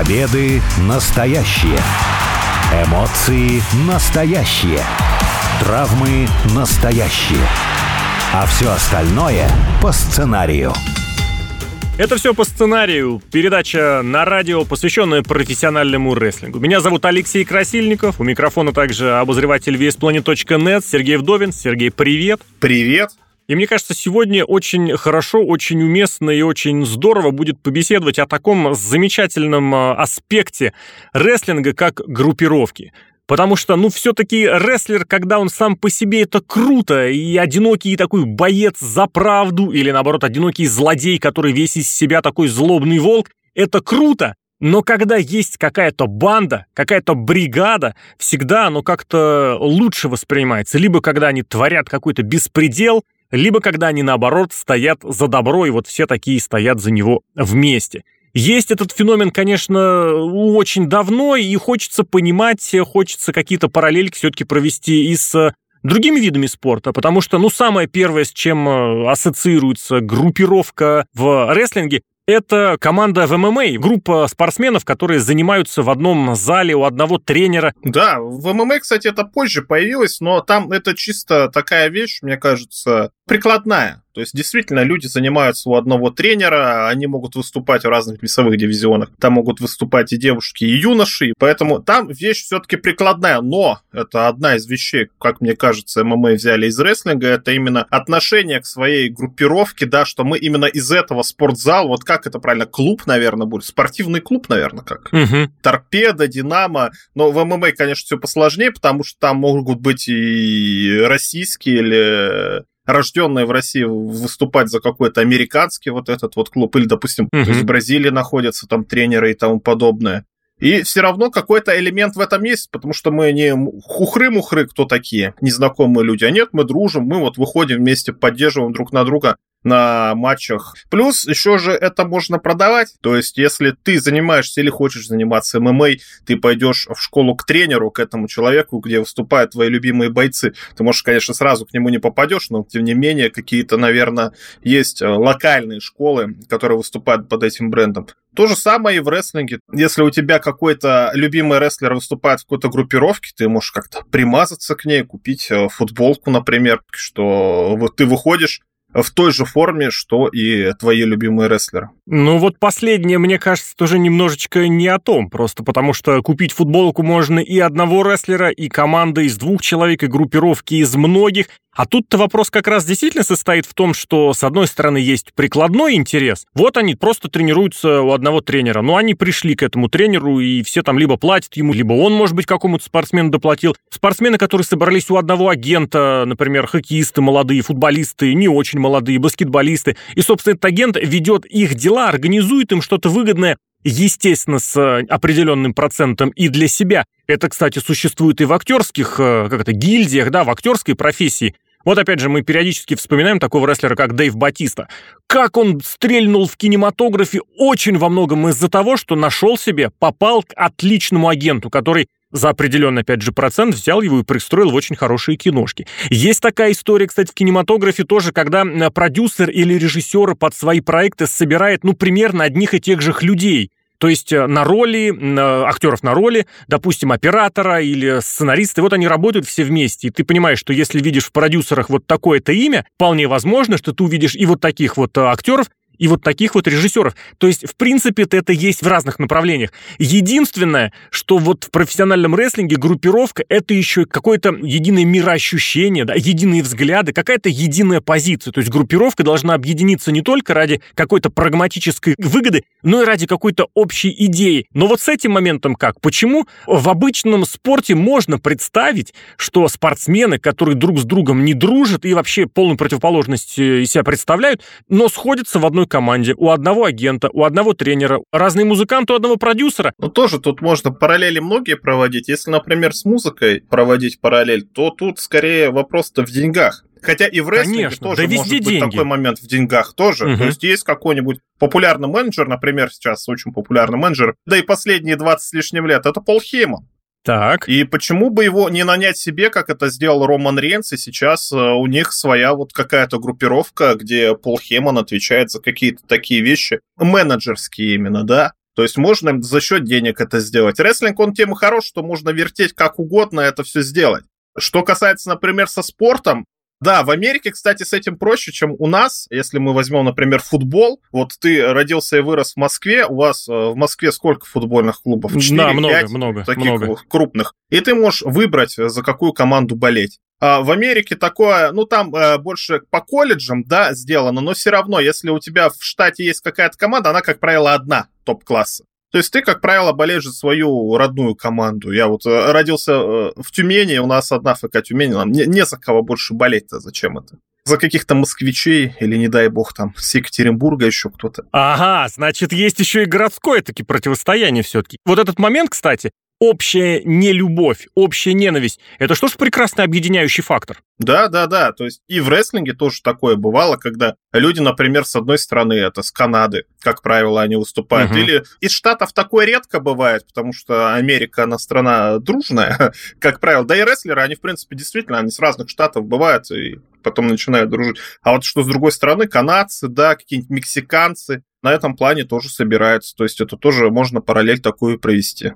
Победы настоящие. Эмоции настоящие. Травмы настоящие. А все остальное по сценарию. Это все по сценарию. Передача на радио, посвященная профессиональному рестлингу. Меня зовут Алексей Красильников. У микрофона также обозреватель VSPlanet.net Сергей Вдовин. Сергей, привет. Привет. И мне кажется, сегодня очень хорошо, очень уместно и очень здорово будет побеседовать о таком замечательном а, аспекте рестлинга, как группировки. Потому что, ну, все-таки рестлер, когда он сам по себе, это круто. И одинокий такой боец за правду, или наоборот, одинокий злодей, который весь из себя такой злобный волк, это круто. Но когда есть какая-то банда, какая-то бригада, всегда оно как-то лучше воспринимается. Либо когда они творят какой-то беспредел, либо когда они, наоборот, стоят за добро, и вот все такие стоят за него вместе. Есть этот феномен, конечно, очень давно, и хочется понимать, хочется какие-то параллельки все-таки провести и с другими видами спорта, потому что, ну, самое первое, с чем э, ассоциируется группировка в рестлинге, это команда в ММА, группа спортсменов, которые занимаются в одном зале у одного тренера. Да, в ММА, кстати, это позже появилось, но там это чисто такая вещь, мне кажется, прикладная. То есть, действительно, люди занимаются у одного тренера, они могут выступать в разных весовых дивизионах. Там могут выступать и девушки, и юноши, поэтому там вещь все-таки прикладная. Но это одна из вещей, как мне кажется, ММА взяли из рестлинга, это именно отношение к своей группировке, да, что мы именно из этого спортзала, вот как это правильно, клуб, наверное, будет, спортивный клуб, наверное, как. Угу. Торпеда, Динамо. Но в ММА, конечно, все посложнее, потому что там могут быть и российские или рожденные в России выступать за какой-то американский вот этот вот клуб, или, допустим, uh-huh. в Бразилии находятся там тренеры и тому подобное. И все равно какой-то элемент в этом есть, потому что мы не хухры-мухры, кто такие, незнакомые люди. А нет, мы дружим, мы вот выходим вместе, поддерживаем друг на друга на матчах. Плюс еще же это можно продавать. То есть, если ты занимаешься или хочешь заниматься ММА, ты пойдешь в школу к тренеру, к этому человеку, где выступают твои любимые бойцы. Ты можешь, конечно, сразу к нему не попадешь, но тем не менее какие-то, наверное, есть э, локальные школы, которые выступают под этим брендом. То же самое и в рестлинге. Если у тебя какой-то любимый рестлер выступает в какой-то группировке, ты можешь как-то примазаться к ней, купить э, футболку, например, что вот ты выходишь в той же форме, что и твои любимые рестлеры. Ну вот последнее, мне кажется, тоже немножечко не о том, просто потому что купить футболку можно и одного рестлера, и команды из двух человек, и группировки из многих, а тут-то вопрос как раз действительно состоит в том, что, с одной стороны, есть прикладной интерес. Вот они просто тренируются у одного тренера. Но они пришли к этому тренеру, и все там либо платят ему, либо он, может быть, какому-то спортсмену доплатил. Спортсмены, которые собрались у одного агента, например, хоккеисты молодые, футболисты, не очень молодые, баскетболисты. И, собственно, этот агент ведет их дела, организует им что-то выгодное естественно, с э, определенным процентом и для себя. Это, кстати, существует и в актерских, э, как это, гильдиях, да, в актерской профессии. Вот опять же, мы периодически вспоминаем такого рестлера, как Дэйв Батиста. Как он стрельнул в кинематографе очень во многом из-за того, что нашел себе, попал к отличному агенту, который за определенный, опять же, процент взял его и пристроил в очень хорошие киношки. Есть такая история, кстати, в кинематографе тоже, когда продюсер или режиссер под свои проекты собирает, ну, примерно одних и тех же людей. То есть э, на роли, актеров на роли, допустим, оператора или сценариста, вот они работают все вместе. И ты понимаешь, что если видишь в продюсерах вот такое-то имя, вполне возможно, что ты увидишь и вот таких вот э, актеров, и вот таких вот режиссеров. То есть, в принципе, это есть в разных направлениях. Единственное, что вот в профессиональном рестлинге группировка — это еще какое-то единое мироощущение, да, единые взгляды, какая-то единая позиция. То есть группировка должна объединиться не только ради какой-то прагматической выгоды, но и ради какой-то общей идеи. Но вот с этим моментом как? Почему в обычном спорте можно представить, что спортсмены, которые друг с другом не дружат и вообще полную противоположность э, из себя представляют, но сходятся в одной команде, у одного агента, у одного тренера, разные музыканты у одного продюсера. Ну, тоже тут можно параллели многие проводить. Если, например, с музыкой проводить параллель, то тут скорее вопрос-то в деньгах. Хотя и в рестлинге Конечно, тоже да может быть деньги. такой момент в деньгах тоже. Угу. То есть есть какой-нибудь популярный менеджер, например, сейчас очень популярный менеджер, да и последние 20 с лишним лет, это Пол Хейман. Так. И почему бы его не нанять себе, как это сделал Роман Рейнс, и сейчас э, у них своя вот какая-то группировка, где Пол Хейман отвечает за какие-то такие вещи, менеджерские именно, да? То есть можно за счет денег это сделать. Рестлинг, он тем и хорош, что можно вертеть как угодно это все сделать. Что касается, например, со спортом, да, в Америке, кстати, с этим проще, чем у нас. Если мы возьмем, например, футбол, вот ты родился и вырос в Москве, у вас э, в Москве сколько футбольных клубов? 4, да, много, 5 много, таких много. крупных. И ты можешь выбрать, э, за какую команду болеть. А в Америке такое, ну там э, больше по колледжам, да, сделано, но все равно, если у тебя в штате есть какая-то команда, она, как правило, одна топ-класса. То есть ты, как правило, болеешь за свою родную команду. Я вот э, родился э, в Тюмени, у нас одна ФК Тюмени, нам не, не за кого больше болеть-то, зачем это? За каких-то москвичей или, не дай бог, там, с Екатеринбурга еще кто-то. Ага, значит, есть еще и городское таки противостояние все-таки. Вот этот момент, кстати, общая нелюбовь, общая ненависть. Это что ж прекрасный объединяющий фактор? Да, да, да. То есть и в рестлинге тоже такое бывало, когда люди, например, с одной стороны, это с Канады, как правило, они выступают. Угу. Или из Штатов такое редко бывает, потому что Америка, она страна дружная, как правило. Да и рестлеры, они, в принципе, действительно, они с разных штатов бывают и потом начинают дружить. А вот что с другой стороны, канадцы, да, какие-нибудь мексиканцы, на этом плане тоже собираются. То есть это тоже можно параллель такую провести.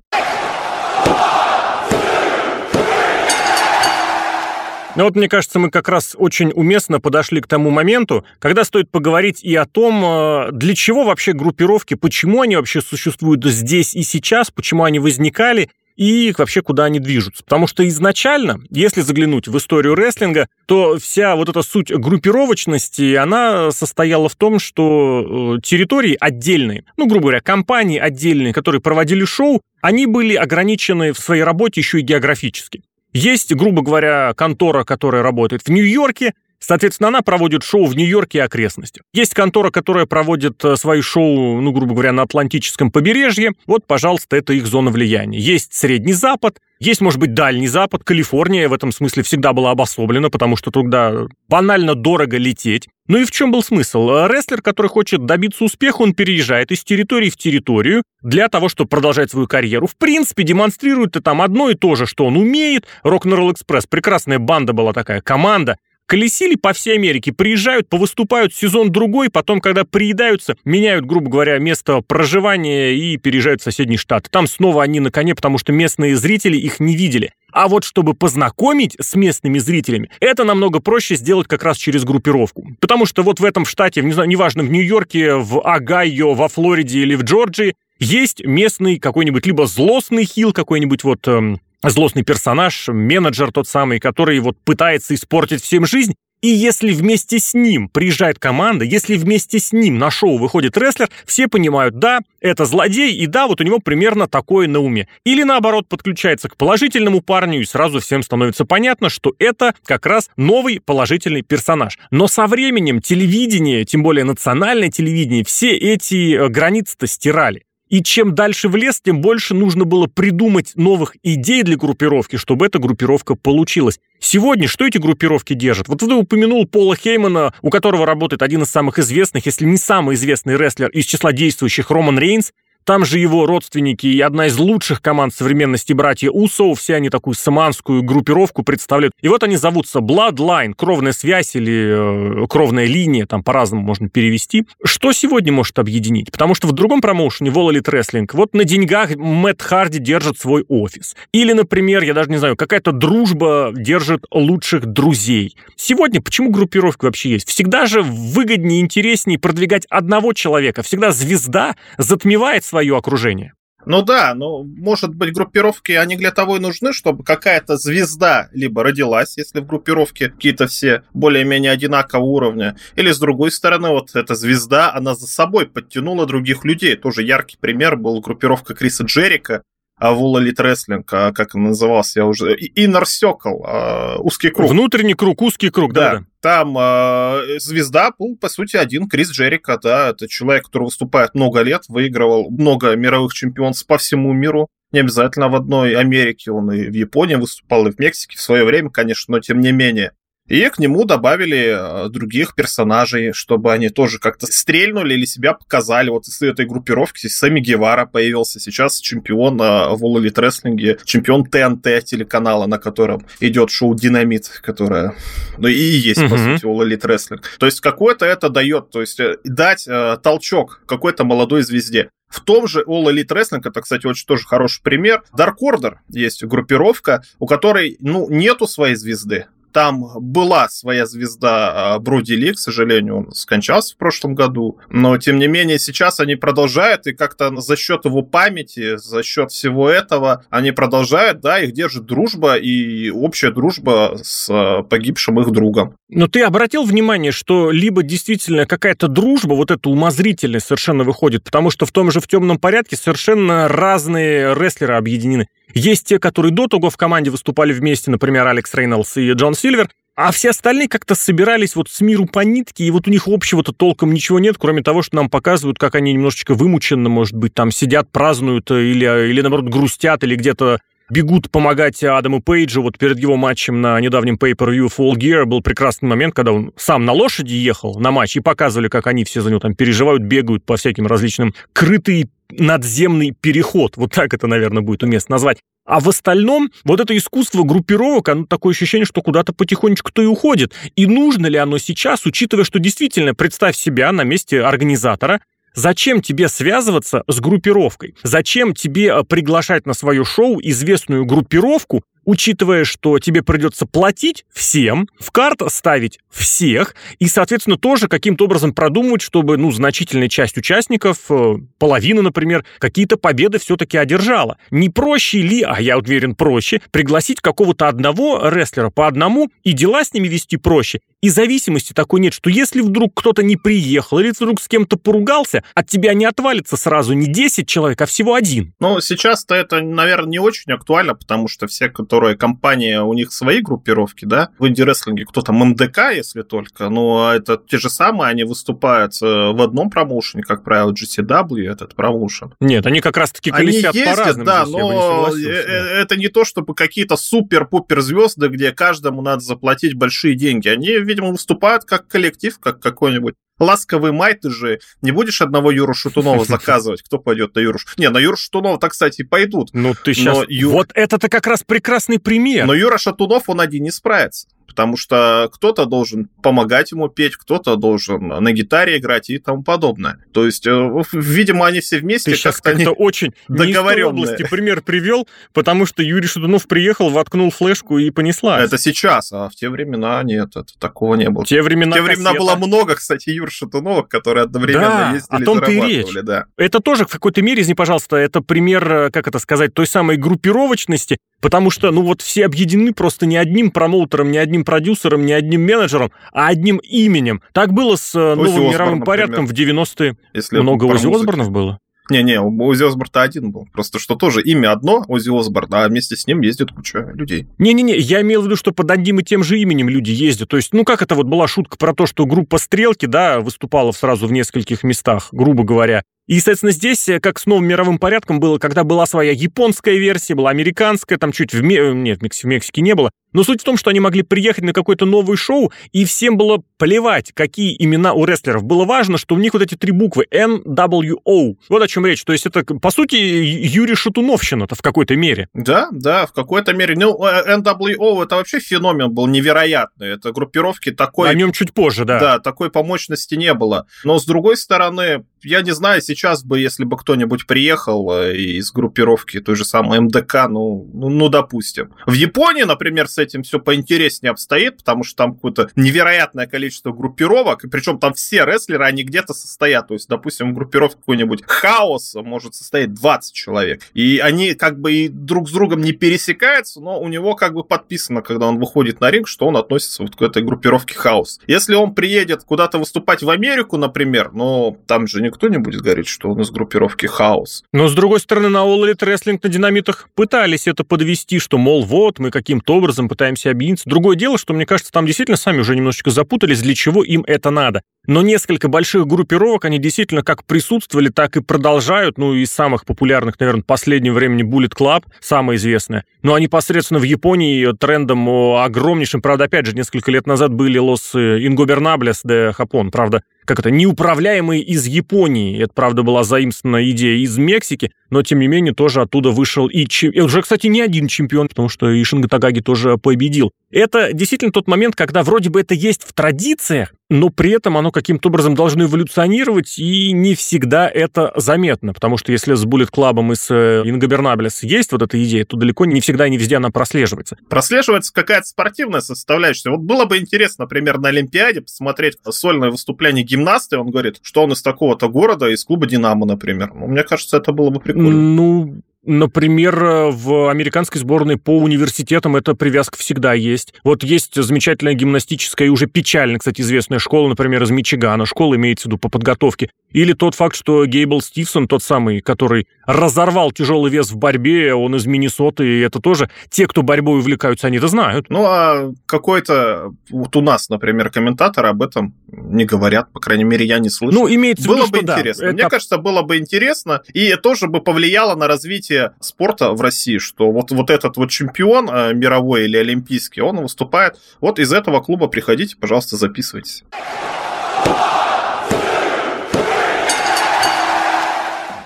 Ну вот, мне кажется, мы как раз очень уместно подошли к тому моменту, когда стоит поговорить и о том, э, для чего вообще группировки, почему они вообще существуют здесь и сейчас, почему они возникали, и вообще куда они движутся. Потому что изначально, если заглянуть в историю рестлинга, то вся вот эта суть группировочности, она состояла в том, что э, территории отдельные, ну, грубо говоря, компании отдельные, которые проводили шоу, они были ограничены в своей работе еще и географически. Есть, грубо говоря, контора, которая работает в Нью-Йорке, Соответственно, она проводит шоу в Нью-Йорке и окрестностях. Есть контора, которая проводит э, свои шоу, ну, грубо говоря, на Атлантическом побережье. Вот, пожалуйста, это их зона влияния. Есть Средний Запад, есть, может быть, Дальний Запад, Калифорния в этом смысле всегда была обособлена, потому что туда банально дорого лететь. Ну и в чем был смысл? Рестлер, который хочет добиться успеха, он переезжает из территории в территорию для того, чтобы продолжать свою карьеру. В принципе, демонстрирует там одно и то же, что он умеет. Рок-н-ролл экспресс, прекрасная банда была такая, команда, колесили по всей Америке, приезжают, повыступают сезон-другой, потом, когда приедаются, меняют, грубо говоря, место проживания и переезжают в соседний штат. Там снова они на коне, потому что местные зрители их не видели. А вот чтобы познакомить с местными зрителями, это намного проще сделать как раз через группировку. Потому что вот в этом штате, не знаю, неважно, в Нью-Йорке, в Огайо, во Флориде или в Джорджии, есть местный какой-нибудь либо злостный хил, какой-нибудь вот эм, злостный персонаж, менеджер тот самый, который вот пытается испортить всем жизнь, и если вместе с ним приезжает команда, если вместе с ним на шоу выходит рестлер, все понимают, да, это злодей, и да, вот у него примерно такое на уме. Или наоборот, подключается к положительному парню, и сразу всем становится понятно, что это как раз новый положительный персонаж. Но со временем телевидение, тем более национальное телевидение, все эти э, границы-то стирали. И чем дальше в лес, тем больше нужно было придумать новых идей для группировки, чтобы эта группировка получилась. Сегодня что эти группировки держат? Вот ты упомянул Пола Хеймана, у которого работает один из самых известных, если не самый известный рестлер из числа действующих, Роман Рейнс. Там же его родственники и одна из лучших команд современности братья Усоу, все они такую саманскую группировку представляют. И вот они зовутся Bloodline, кровная связь или э, кровная линия, там по-разному можно перевести. Что сегодня может объединить? Потому что в другом промоушене, Wall Elite Wrestling, вот на деньгах Мэтт Харди держит свой офис. Или, например, я даже не знаю, какая-то дружба держит лучших друзей. Сегодня почему группировки вообще есть? Всегда же выгоднее, интереснее продвигать одного человека. Всегда звезда затмевает свое окружение. Ну да, ну, может быть, группировки, они для того и нужны, чтобы какая-то звезда либо родилась, если в группировке какие-то все более-менее одинакового уровня, или с другой стороны, вот эта звезда, она за собой подтянула других людей. Тоже яркий пример был группировка Криса Джерика, Вула Элит Рестлинг, а как он назывался, я уже... Inner Circle, а, узкий круг. Внутренний круг, узкий круг, да. да. Там э, звезда был, по сути, один Крис Джерика, да, это человек, который выступает много лет, выигрывал много мировых чемпионств по всему миру, не обязательно в одной Америке, он и в Японии выступал, и в Мексике в свое время, конечно, но тем не менее. И к нему добавили других персонажей, чтобы они тоже как-то стрельнули или себя показали. Вот из этой группировки Сами Гевара появился сейчас чемпион в All Wrestling, чемпион ТНТ телеканала, на котором идет шоу Динамит, которое, ну и есть, mm-hmm. по сути, All Elite Wrestling. То есть какое-то это дает, то есть дать э, толчок какой-то молодой звезде. В том же All Elite Wrestling, это, кстати, очень тоже хороший пример, Dark Order есть группировка, у которой, ну, нету своей звезды, там была своя звезда а, Броди Ли, к сожалению, он скончался в прошлом году. Но, тем не менее, сейчас они продолжают, и как-то за счет его памяти, за счет всего этого, они продолжают, да, их держит дружба и общая дружба с а, погибшим их другом. Но ты обратил внимание, что либо действительно какая-то дружба, вот эта умозрительная совершенно выходит, потому что в том же в темном порядке совершенно разные рестлеры объединены. Есть те, которые до того в команде выступали вместе, например, Алекс Рейнольдс и Джон Сильвер, а все остальные как-то собирались вот с миру по нитке, и вот у них общего-то толком ничего нет, кроме того, что нам показывают, как они немножечко вымученно, может быть, там сидят, празднуют, э, или, или наоборот, грустят, или где-то бегут помогать Адаму Пейджу. Вот перед его матчем на недавнем Pay-Per-View Full Gear был прекрасный момент, когда он сам на лошади ехал на матч и показывали, как они все за него там переживают, бегают по всяким различным крытый надземный переход. Вот так это, наверное, будет уместно назвать. А в остальном, вот это искусство группировок, оно такое ощущение, что куда-то потихонечку-то и уходит. И нужно ли оно сейчас, учитывая, что действительно, представь себя на месте организатора, Зачем тебе связываться с группировкой? Зачем тебе э, приглашать на свое шоу известную группировку, учитывая, что тебе придется платить всем, в карт ставить всех, и, соответственно, тоже каким-то образом продумывать, чтобы, ну, значительная часть участников, э, половина, например, какие-то победы все-таки одержала. Не проще ли, а я уверен, проще, пригласить какого-то одного рестлера по одному и дела с ними вести проще? И зависимости такой нет, что если вдруг кто-то не приехал или вдруг с кем-то поругался, от тебя не отвалится сразу не 10 человек, а всего один. Ну, сейчас-то это, наверное, не очень актуально, потому что все, кто которые компания, у них свои группировки, да, в инди-рестлинге кто там МДК, если только, но это те же самые, они выступают э, в одном промоушене, как правило, GCW, этот промоушен. Нет, они как раз-таки колесят они ездят, по да, но не э, э, это не то, чтобы какие-то супер-пупер звезды, где каждому надо заплатить большие деньги. Они, видимо, выступают как коллектив, как какой-нибудь ласковый май, ты же не будешь одного Юру Шатунова заказывать, кто пойдет на Юру Не, на Юру Шатунова, так, кстати, пойдут. Ну, ты сейчас... Ю... Вот это-то как раз прекрасный пример. Но Юра Шатунов, он один не справится потому что кто-то должен помогать ему петь, кто-то должен на гитаре играть и тому подобное. То есть, э, видимо, они все вместе Ты сейчас как-то очень договоренные. области пример привел, потому что Юрий Шатунов приехал, воткнул флешку и понесла. Это сейчас, а в те времена нет, это такого не было. В те времена, в те времена было много, кстати, Юр Шатуновых, которые одновременно да, ездили о том-то и речь. Да. Это тоже в какой-то мере, извини, пожалуйста, это пример, э, как это сказать, той самой группировочности, потому что, ну вот все объединены просто не одним промоутером, не одним продюсером, не одним менеджером, а одним именем. Так было с э, новым Осборн, мировым порядком например. в 90-е. Если Много Ози Осборнов было? Не-не, Ози Осборн один был. Просто что тоже имя одно, Ози Осборн, а вместе с ним ездит куча людей. Не-не-не, я имел в виду, что под одним и тем же именем люди ездят. То есть, ну как это вот была шутка про то, что группа «Стрелки», да, выступала сразу в нескольких местах, грубо говоря. И, соответственно, здесь, э, как с новым мировым порядком было, когда была своя японская версия, была американская, там чуть в... Нет, в Мексике не было. Но суть в том, что они могли приехать на какое-то новое шоу, и всем было плевать, какие имена у рестлеров. Было важно, что у них вот эти три буквы NWO. Вот о чем речь. То есть это, по сути, Юрий Шатуновщина-то в какой-то мере. Да, да, в какой-то мере. Ну, э, NWO это вообще феномен был невероятный. Это группировки такой... О нем чуть позже, да. Да, такой по мощности не было. Но, с другой стороны, я не знаю, сейчас бы, если бы кто-нибудь приехал э, из группировки той же самой МДК, ну, ну, ну, допустим. В Японии, например, с этим все поинтереснее обстоит, потому что там какое-то невероятное количество группировок, и причем там все рестлеры, они где-то состоят. То есть, допустим, в группировке какой-нибудь хаос может состоять 20 человек. И они как бы и друг с другом не пересекаются, но у него как бы подписано, когда он выходит на ринг, что он относится вот к этой группировке хаос. Если он приедет куда-то выступать в Америку, например, но там же никто не будет говорить, что он из группировки Хаос. Но, с другой стороны, на All Elite Wrestling на динамитах пытались это подвести, что, мол, вот, мы каким-то образом пытаемся объединиться. Другое дело, что, мне кажется, там действительно сами уже немножечко запутались, задумались, для чего им это надо. Но несколько больших группировок, они действительно как присутствовали, так и продолжают. Ну, из самых популярных, наверное, в последнее время Bullet Club, самое известное. Но они посредственно в Японии трендом огромнейшим. Правда, опять же, несколько лет назад были Лос Ингобернаблес де Хапон. Правда, как это, неуправляемые из Японии. Это, правда, была заимствована идея из Мексики, но, тем не менее, тоже оттуда вышел и... И уже, кстати, не один чемпион, потому что и Шинга Тагаги тоже победил. Это действительно тот момент, когда вроде бы это есть в традициях, но при этом оно каким-то образом должно эволюционировать, и не всегда это заметно, потому что если с Bullet Club и с Ингобернаблес есть вот эта идея, то далеко не всегда, не везде она прослеживается. Прослеживается какая-то спортивная составляющая. Вот было бы интересно, например, на Олимпиаде посмотреть сольное выступление гимнаста, и он говорит, что он из такого-то города, из клуба «Динамо», например. Ну, мне кажется, это было бы прикольно. Ну, Например, в американской сборной по университетам эта привязка всегда есть. Вот есть замечательная гимнастическая и уже печально, кстати, известная школа, например, из Мичигана. Школа имеется в виду по подготовке. Или тот факт, что Гейбл Стивсон, тот самый, который разорвал тяжелый вес в борьбе, он из Миннесоты, и это тоже те, кто борьбой увлекаются, они это знают. Ну, а какой-то, вот у нас, например, комментаторы об этом не говорят, по крайней мере, я не слышу. Ну, имеется было в виду, бы интересно. Да, Мне кажется, было бы интересно, и тоже бы повлияло на развитие спорта в России, что вот, вот этот вот чемпион э, мировой или олимпийский, он выступает вот из этого клуба, приходите, пожалуйста, записывайтесь.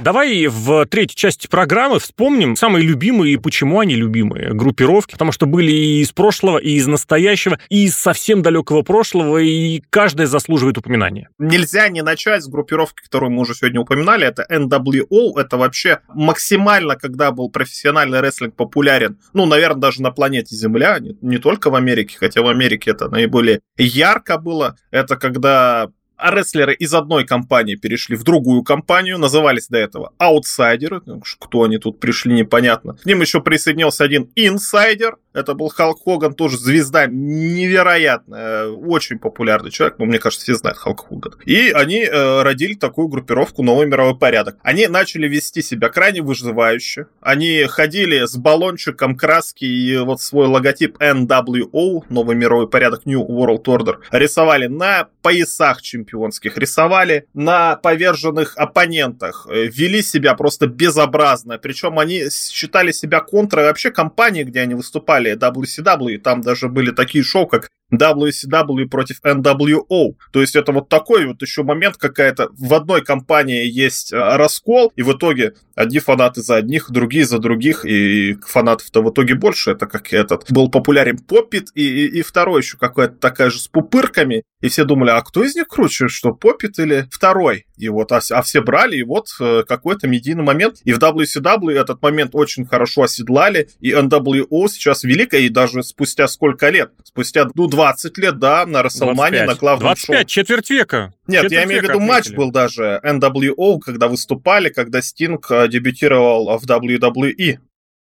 Давай в третьей части программы вспомним самые любимые и почему они любимые группировки, потому что были и из прошлого, и из настоящего, и из совсем далекого прошлого, и каждая заслуживает упоминания. Нельзя не начать с группировки, которую мы уже сегодня упоминали, это NWO, это вообще максимально, когда был профессиональный рестлинг популярен, ну, наверное, даже на планете Земля, не, не только в Америке, хотя в Америке это наиболее ярко было, это когда а рестлеры из одной компании перешли в другую компанию, назывались до этого аутсайдеры, кто они тут пришли, непонятно. К ним еще присоединился один инсайдер, это был Халк Хоган, тоже звезда невероятная, очень популярный человек, но мне кажется, все знают Халк Хоган. И они э, родили такую группировку «Новый мировой порядок». Они начали вести себя крайне выживающе. Они ходили с баллончиком краски и вот свой логотип NWO, «Новый мировой порядок», New World Order, рисовали на поясах чемпионских, рисовали на поверженных оппонентах, э, вели себя просто безобразно. Причем они считали себя контрой вообще компании, где они выступали, далее WCW, там даже были такие шоу, как WCW против NWO. То есть это вот такой вот еще момент какая-то. В одной компании есть э, раскол, и в итоге одни фанаты за одних, другие за других, и фанатов-то в итоге больше. Это как этот был популярен Поппит, и, и, и второй еще какая-то такая же с пупырками. И все думали, а кто из них круче, что Поппит или второй? И вот, а, а все брали, и вот э, какой-то медийный момент. И в WCW этот момент очень хорошо оседлали, и NWO сейчас великая, и даже спустя сколько лет? Спустя, ну, 20 лет, да, на Расселмане, на главном 25, шоу. четверть века. Нет, четверть я имею в виду отметили. матч был даже NWO, когда выступали, когда Стинг э, дебютировал в WWE.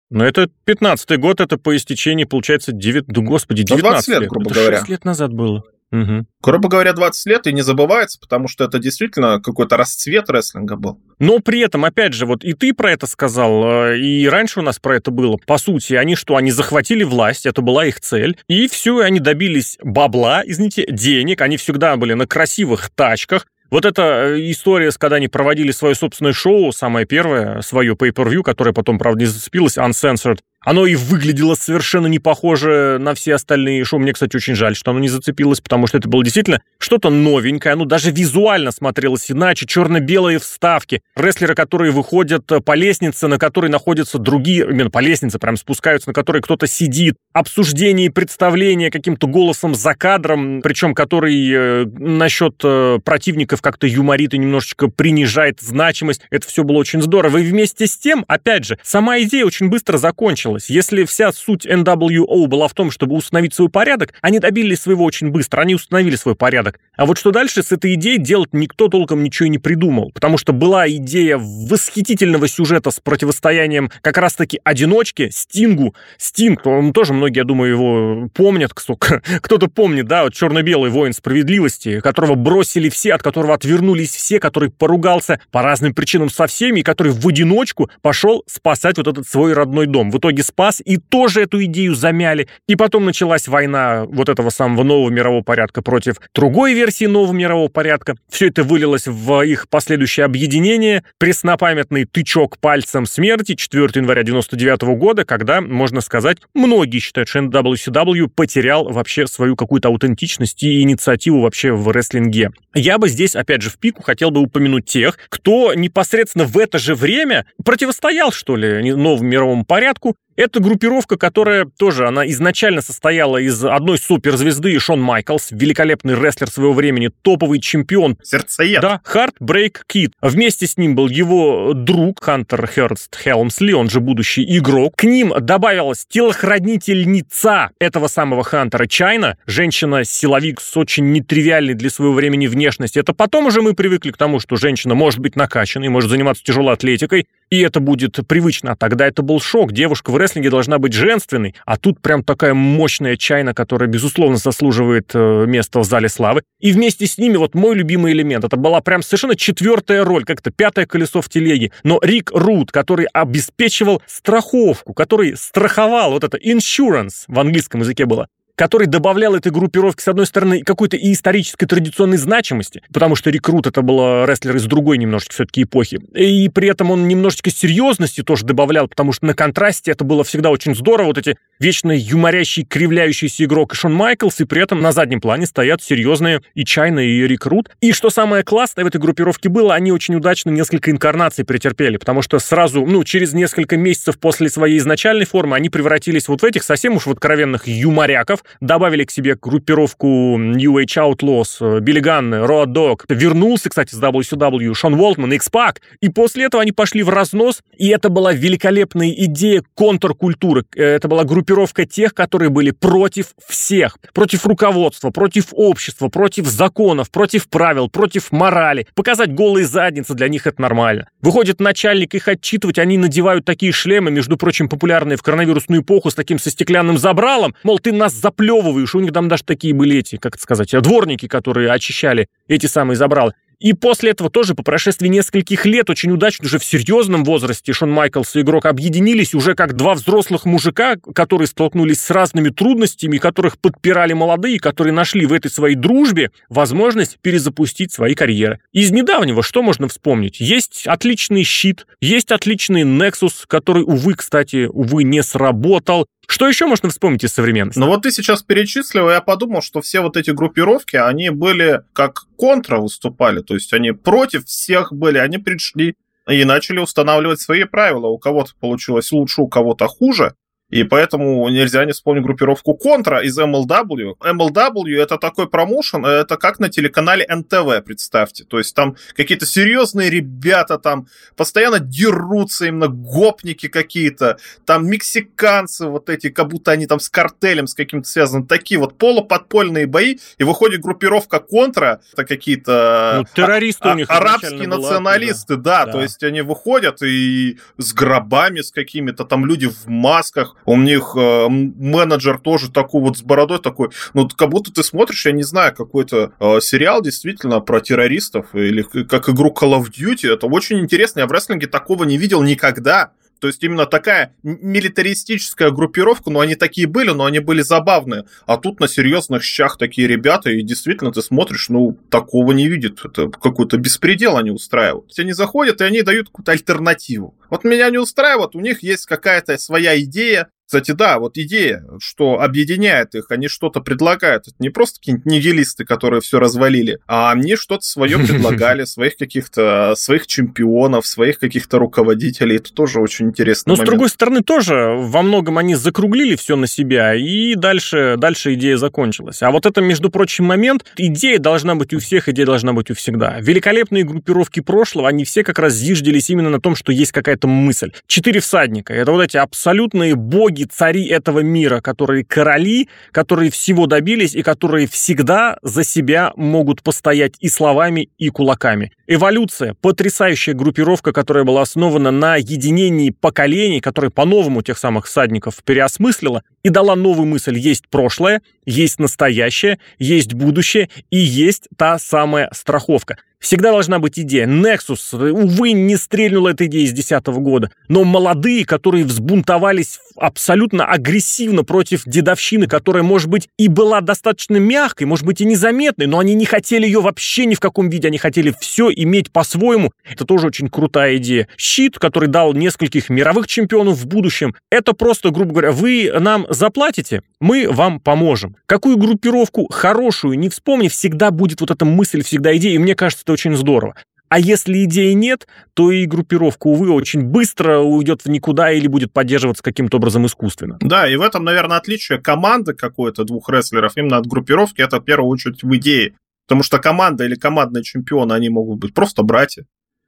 Но это 15-й год, это по истечении, получается, 9... Да, господи, 19 ну, 20 лет, лет, грубо это говоря. 6 лет назад было. Угу. Грубо говоря, 20 лет и не забывается, потому что это действительно какой-то расцвет рестлинга был. Но при этом, опять же, вот и ты про это сказал, э, и раньше у нас про это было. По сути, они что, они захватили власть, это была их цель, и все, они добились бабла, извините, денег, они всегда были на красивых тачках, вот эта э, история, с когда они проводили свое собственное шоу, самое первое, свое pay-per-view, которое потом, правда, не зацепилось, Uncensored, оно и выглядело совершенно не похоже на все остальные шоу. Мне, кстати, очень жаль, что оно не зацепилось, потому что это было действительно что-то новенькое. Оно даже визуально смотрелось иначе. Черно-белые вставки. Рестлеры, которые выходят э, по лестнице, на которой находятся другие, именно по лестнице прям спускаются, на которой кто-то сидит. Обсуждение и представление каким-то голосом за кадром, причем который э, насчет э, противников как-то юморит и немножечко принижает значимость. Это все было очень здорово. И вместе с тем, опять же, сама идея очень быстро закончилась делалось. Если вся суть NWO была в том, чтобы установить свой порядок, они добились своего очень быстро, они установили свой порядок. А вот что дальше с этой идеей делать никто толком ничего и не придумал, потому что была идея восхитительного сюжета с противостоянием как раз-таки одиночки, Стингу. Стинг, он тоже многие, я думаю, его помнят, кто-то помнит, да, вот черно-белый воин справедливости, которого бросили все, от которого отвернулись все, который поругался по разным причинам со всеми, и который в одиночку пошел спасать вот этот свой родной дом. В итоге итоге спас, и тоже эту идею замяли. И потом началась война вот этого самого нового мирового порядка против другой версии нового мирового порядка. Все это вылилось в их последующее объединение, преснопамятный тычок пальцем смерти 4 января 99 года, когда, можно сказать, многие считают, что NWCW потерял вообще свою какую-то аутентичность и инициативу вообще в рестлинге. Я бы здесь, опять же, в пику хотел бы упомянуть тех, кто непосредственно в это же время противостоял, что ли, новому мировому порядку, это группировка, которая тоже, она изначально состояла из одной суперзвезды Шон Майклс, великолепный рестлер своего времени, топовый чемпион. Сердцеед. Да, Heartbreak Kid. Вместе с ним был его друг Хантер Херст Хелмсли, он же будущий игрок. К ним добавилась телохранительница этого самого Хантера Чайна, женщина-силовик с очень нетривиальной для своего времени внешностью. Это потом уже мы привыкли к тому, что женщина может быть накачанной, может заниматься тяжелой атлетикой, и это будет привычно. А тогда это был шок. Девушка в рестлинге должна быть женственной, а тут прям такая мощная чайна, которая, безусловно, заслуживает э, места в зале славы. И вместе с ними вот мой любимый элемент. Это была прям совершенно четвертая роль, как-то пятое колесо в телеге. Но Рик Рут, который обеспечивал страховку, который страховал вот это insurance в английском языке было, который добавлял этой группировке, с одной стороны, какой-то и исторической традиционной значимости, потому что Рекрут это был рестлер из другой немножечко все-таки эпохи, и при этом он немножечко серьезности тоже добавлял, потому что на контрасте это было всегда очень здорово, вот эти вечно юморящий, кривляющийся игрок Шон Майклс, и при этом на заднем плане стоят серьезные и Чайна, и Рекрут. И что самое классное в этой группировке было, они очень удачно несколько инкарнаций претерпели, потому что сразу, ну, через несколько месяцев после своей изначальной формы они превратились вот в этих совсем уж откровенных юморяков, добавили к себе группировку New Age Outlaws, Билли Ганн, Роад Дог, вернулся, кстати, с WCW, Шон Уолтман, X-Pac, и после этого они пошли в разнос, и это была великолепная идея контркультуры, э, это была группировка тех, которые были против всех, против руководства, против общества, против законов, против правил, против морали. Показать голые задницы для них это нормально. Выходит начальник их отчитывать, они надевают такие шлемы, между прочим, популярные в коронавирусную эпоху с таким со стеклянным забралом, мол, ты нас заплевываешь. У них там даже такие были эти, как это сказать, дворники, которые очищали эти самые забралы. И после этого тоже по прошествии нескольких лет очень удачно уже в серьезном возрасте Шон Майклс и игрок объединились уже как два взрослых мужика, которые столкнулись с разными трудностями, которых подпирали молодые, которые нашли в этой своей дружбе возможность перезапустить свои карьеры. Из недавнего что можно вспомнить? Есть отличный щит, есть отличный Nexus, который, увы, кстати, увы, не сработал. Что еще можно вспомнить из современности? Ну вот ты сейчас перечислил, я подумал, что все вот эти группировки, они были как контра выступали, то есть они против всех были, они пришли и начали устанавливать свои правила. У кого-то получилось лучше, у кого-то хуже. И поэтому нельзя не вспомнить группировку Контра из MLW. MLW это такой промоушен, это как на телеканале НТВ, представьте. То есть там какие-то серьезные ребята там постоянно дерутся, именно гопники какие-то, там мексиканцы вот эти, как будто они там с картелем с каким-то связаны, такие вот полуподпольные бои, и выходит группировка Контра, это какие-то ну, террористы а, у них арабские националисты, да, да, то есть они выходят и с гробами, с какими-то там люди в масках, у них э, менеджер тоже такой вот с бородой такой, ну, как будто ты смотришь, я не знаю, какой-то э, сериал действительно про террористов или как игру Call of Duty. Это очень интересно. Я в рестлинге такого не видел никогда. То есть именно такая милитаристическая группировка, ну они такие были, но они были забавные. А тут на серьезных щах такие ребята, и действительно ты смотришь, ну такого не видит. Это какой-то беспредел они устраивают. Они заходят, и они дают какую-то альтернативу. Вот меня не устраивает, у них есть какая-то своя идея, кстати, да, вот идея, что объединяет их, они что-то предлагают. Это не просто какие-нибудь нигилисты, которые все развалили, а они что-то свое предлагали, своих каких-то, своих чемпионов, своих каких-то руководителей. Это тоже очень интересно. Но, с другой стороны, тоже во многом они закруглили все на себя, и дальше, дальше идея закончилась. А вот это, между прочим, момент, идея должна быть у всех, идея должна быть у всегда. Великолепные группировки прошлого, они все как раз зиждились именно на том, что есть какая-то мысль. Четыре всадника. Это вот эти абсолютные боги боги, цари этого мира, которые короли, которые всего добились и которые всегда за себя могут постоять и словами, и кулаками. Эволюция, потрясающая группировка, которая была основана на единении поколений, которая по-новому тех самых всадников переосмыслила и дала новую мысль. Есть прошлое, есть настоящее, есть будущее и есть та самая страховка. Всегда должна быть идея. Nexus, увы, не стрельнула эта идея с 2010 года. Но молодые, которые взбунтовались абсолютно агрессивно против дедовщины, которая, может быть, и была достаточно мягкой, может быть, и незаметной, но они не хотели ее вообще ни в каком виде. Они хотели все иметь по-своему. Это тоже очень крутая идея. Щит, который дал нескольких мировых чемпионов в будущем, это просто, грубо говоря, вы нам заплатите, мы вам поможем. Какую группировку хорошую не вспомни, всегда будет вот эта мысль, всегда идея, и мне кажется, это очень здорово. А если идеи нет, то и группировка, увы, очень быстро уйдет в никуда или будет поддерживаться каким-то образом искусственно. Да, и в этом, наверное, отличие команды какой-то двух рестлеров именно от группировки, это в первую очередь в идее. Потому что команда или командные чемпионы, они могут быть просто братья,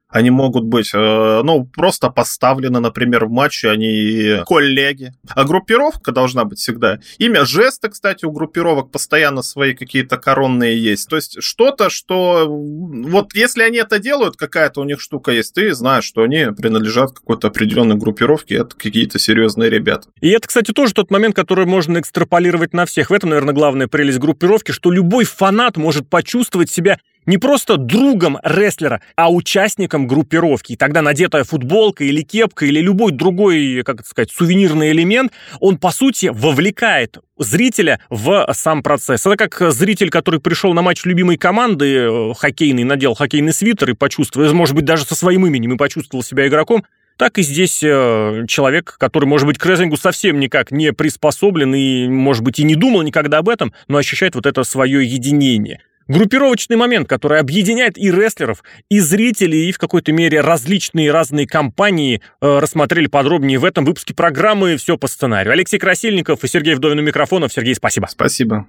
они могут быть, э, ну, просто поставлены, например, в матче, они коллеги. А группировка должна быть всегда. Имя жеста, кстати, у группировок постоянно свои какие-то коронные есть. То есть что-то, что... Вот если они это делают, какая-то у них штука есть, ты знаешь, что они принадлежат какой-то определенной группировке, это какие-то серьезные ребята. И это, кстати, тоже тот момент, который можно экстраполировать на всех. В этом, наверное, главная прелесть группировки, что любой фанат может почувствовать себя не просто другом рестлера, а участником группировки. И тогда надетая футболка или кепка или любой другой, как это сказать, сувенирный элемент, он, по сути, вовлекает зрителя в сам процесс. Это как зритель, который пришел на матч любимой команды э, хоккейный, надел хоккейный свитер и почувствовал, может быть, даже со своим именем и почувствовал себя игроком, так и здесь э, человек, который, может быть, к рестлингу совсем никак не приспособлен и, может быть, и не думал никогда об этом, но ощущает вот это свое единение группировочный момент, который объединяет и рестлеров, и зрителей, и в какой-то мере различные разные компании э, рассмотрели подробнее в этом выпуске программы «Все по сценарию». Алексей Красильников и Сергей Вдовин у микрофонов. Сергей, спасибо. Спасибо.